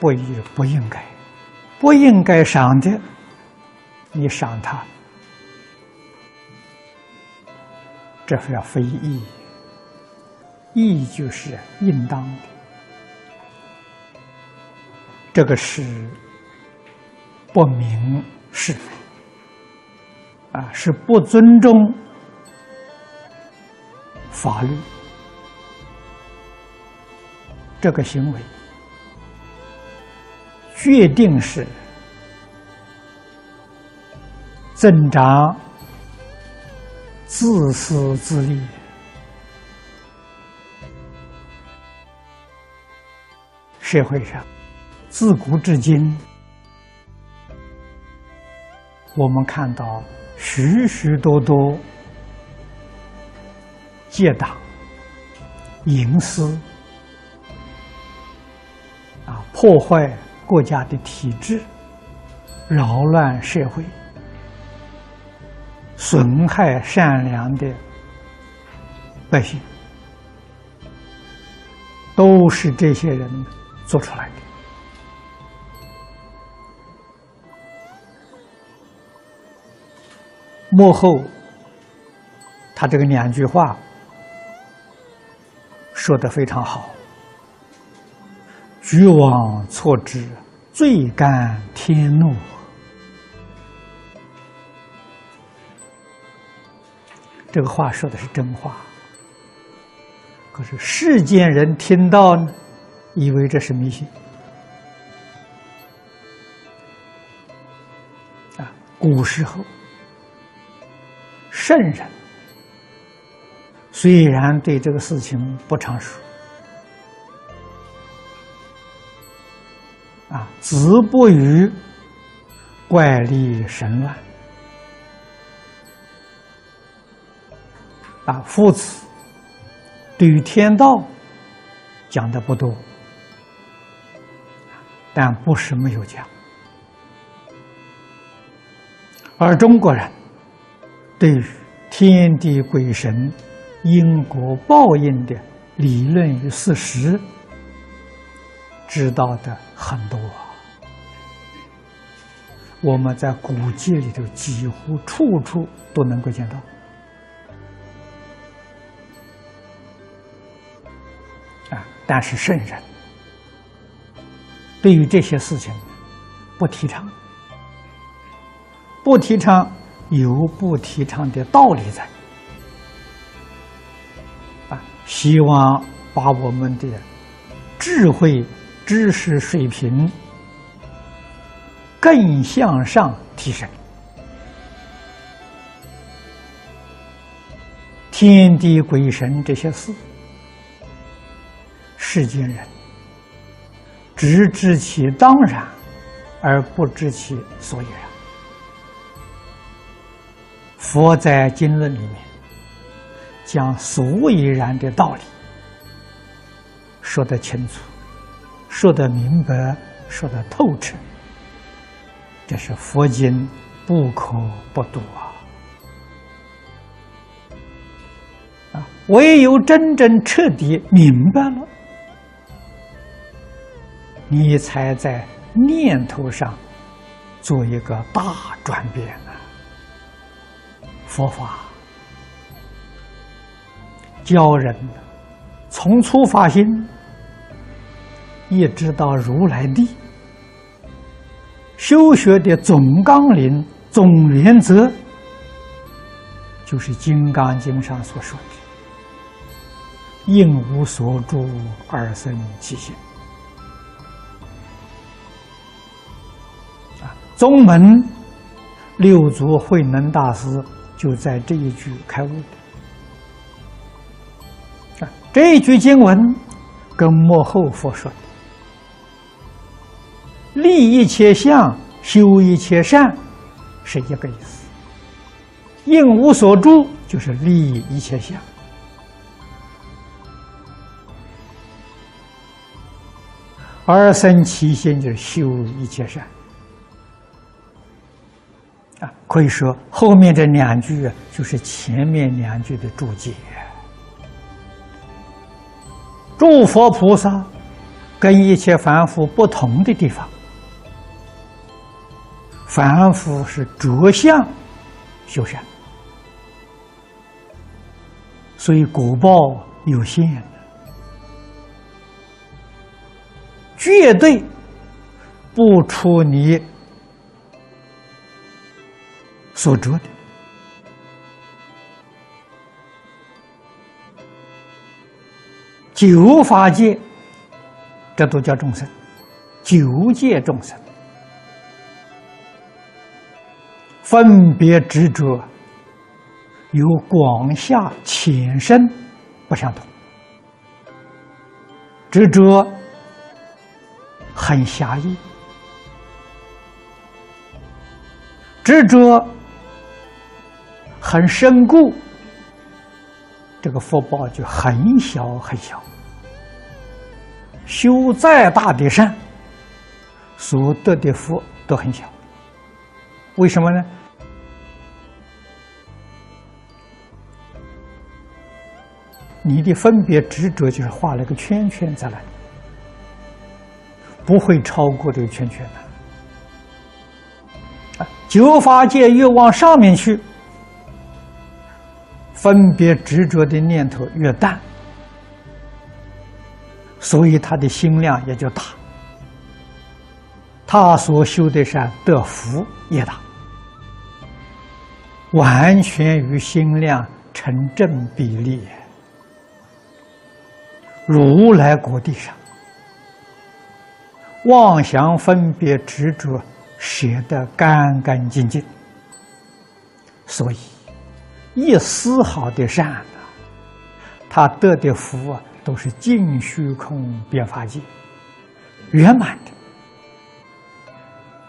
不义不应该，不应该赏的，你赏他，这是要非义。义就是应当的，这个是不明是非啊，是不尊重法律，这个行为决定是增长自私自利。社会上，自古至今，我们看到许许多多结党、营私啊，破坏国家的体制，扰乱社会，损害善良的百姓，都是这些人。做出来的幕后，他这个两句话说的非常好：“举枉错之，罪甘天怒。”这个话说的是真话，可是世间人听到呢？以为这是迷信啊！古时候，圣人虽然对这个事情不常说啊，子不语怪力神乱啊，夫子对于天道讲的不多。但不是没有讲，而中国人对于天地鬼神、因果报应的理论与事实，知道的很多。我们在古籍里头几乎处处都能够见到。啊，但是圣人。对于这些事情，不提倡，不提倡有不提倡的道理在，啊，希望把我们的智慧、知识水平更向上提升，天地鬼神这些事，世间人。只知其当然，而不知其所以然。佛在经论里面将所以然的道理说得清楚，说得明白，说得透彻。这是佛经不可不读啊！啊，唯有真正彻底明白了。你才在念头上做一个大转变呢。佛法教人从初发心，一直到如来地，修学的总纲领、总原则，就是《金刚经》上所说的“应无所住而生其心”。啊宗门六祖慧能大师就在这一句开悟啊，这一句经文跟幕后佛说“立一切相，修一切善”是一个意思，“应无所住”就是立一切相，而生其心就是修一切善。啊，可以说后面这两句啊就是前面两句的注解。诸佛菩萨跟一切凡夫不同的地方。凡夫是着相修善，所以果报有限。的，绝对不出你所着的。九法界，这都叫众生；九界众生，分别执着，有广下浅深不相同。执着很狭义，执着很深固，这个福报就很小很小。修再大的善，所得的福都很小。为什么呢？你的分别执着就是画了个圈圈在那里，不会超过这个圈圈的。啊，九法界越往上面去，分别执着的念头越淡。所以他的心量也就大，他所修的善得福也大，完全与心量成正比例。如来国地上，妄想分别执着舍得干干净净，所以一丝毫的善啊，他得的福啊。都是净虚空变法界圆满的，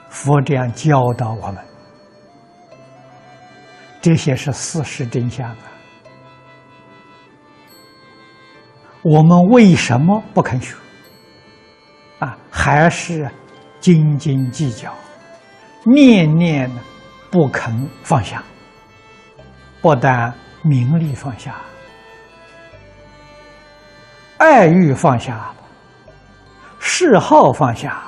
佛这样教导我们，这些是事实真相啊。我们为什么不肯学？啊，还是斤斤计较，念念不肯放下，不但名利放下。爱欲放下，嗜好放下。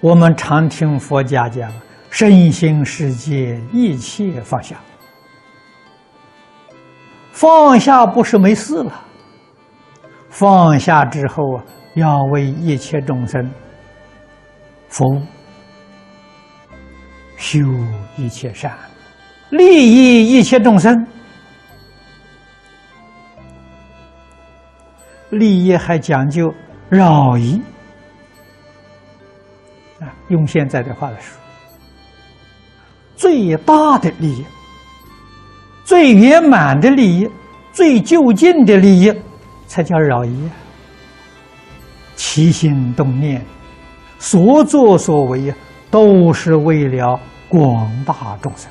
我们常听佛家讲，身心世界一切放下。放下不是没事了，放下之后啊，要为一切众生服务，修一切善，利益一切众生。利益还讲究饶益啊！用现在的话来说，最大的利益、最圆满的利益、最就近的利益，才叫饶益。起心动念、所作所为，都是为了广大众生，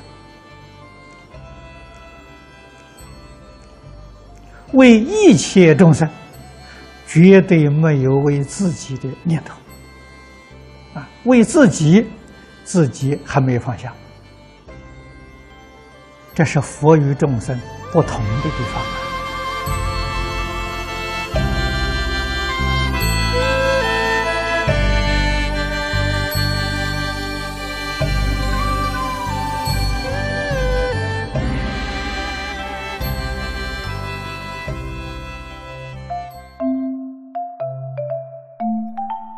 为一切众生。绝对没有为自己的念头，啊，为自己，自己还没有放下，这是佛与众生不同的地方。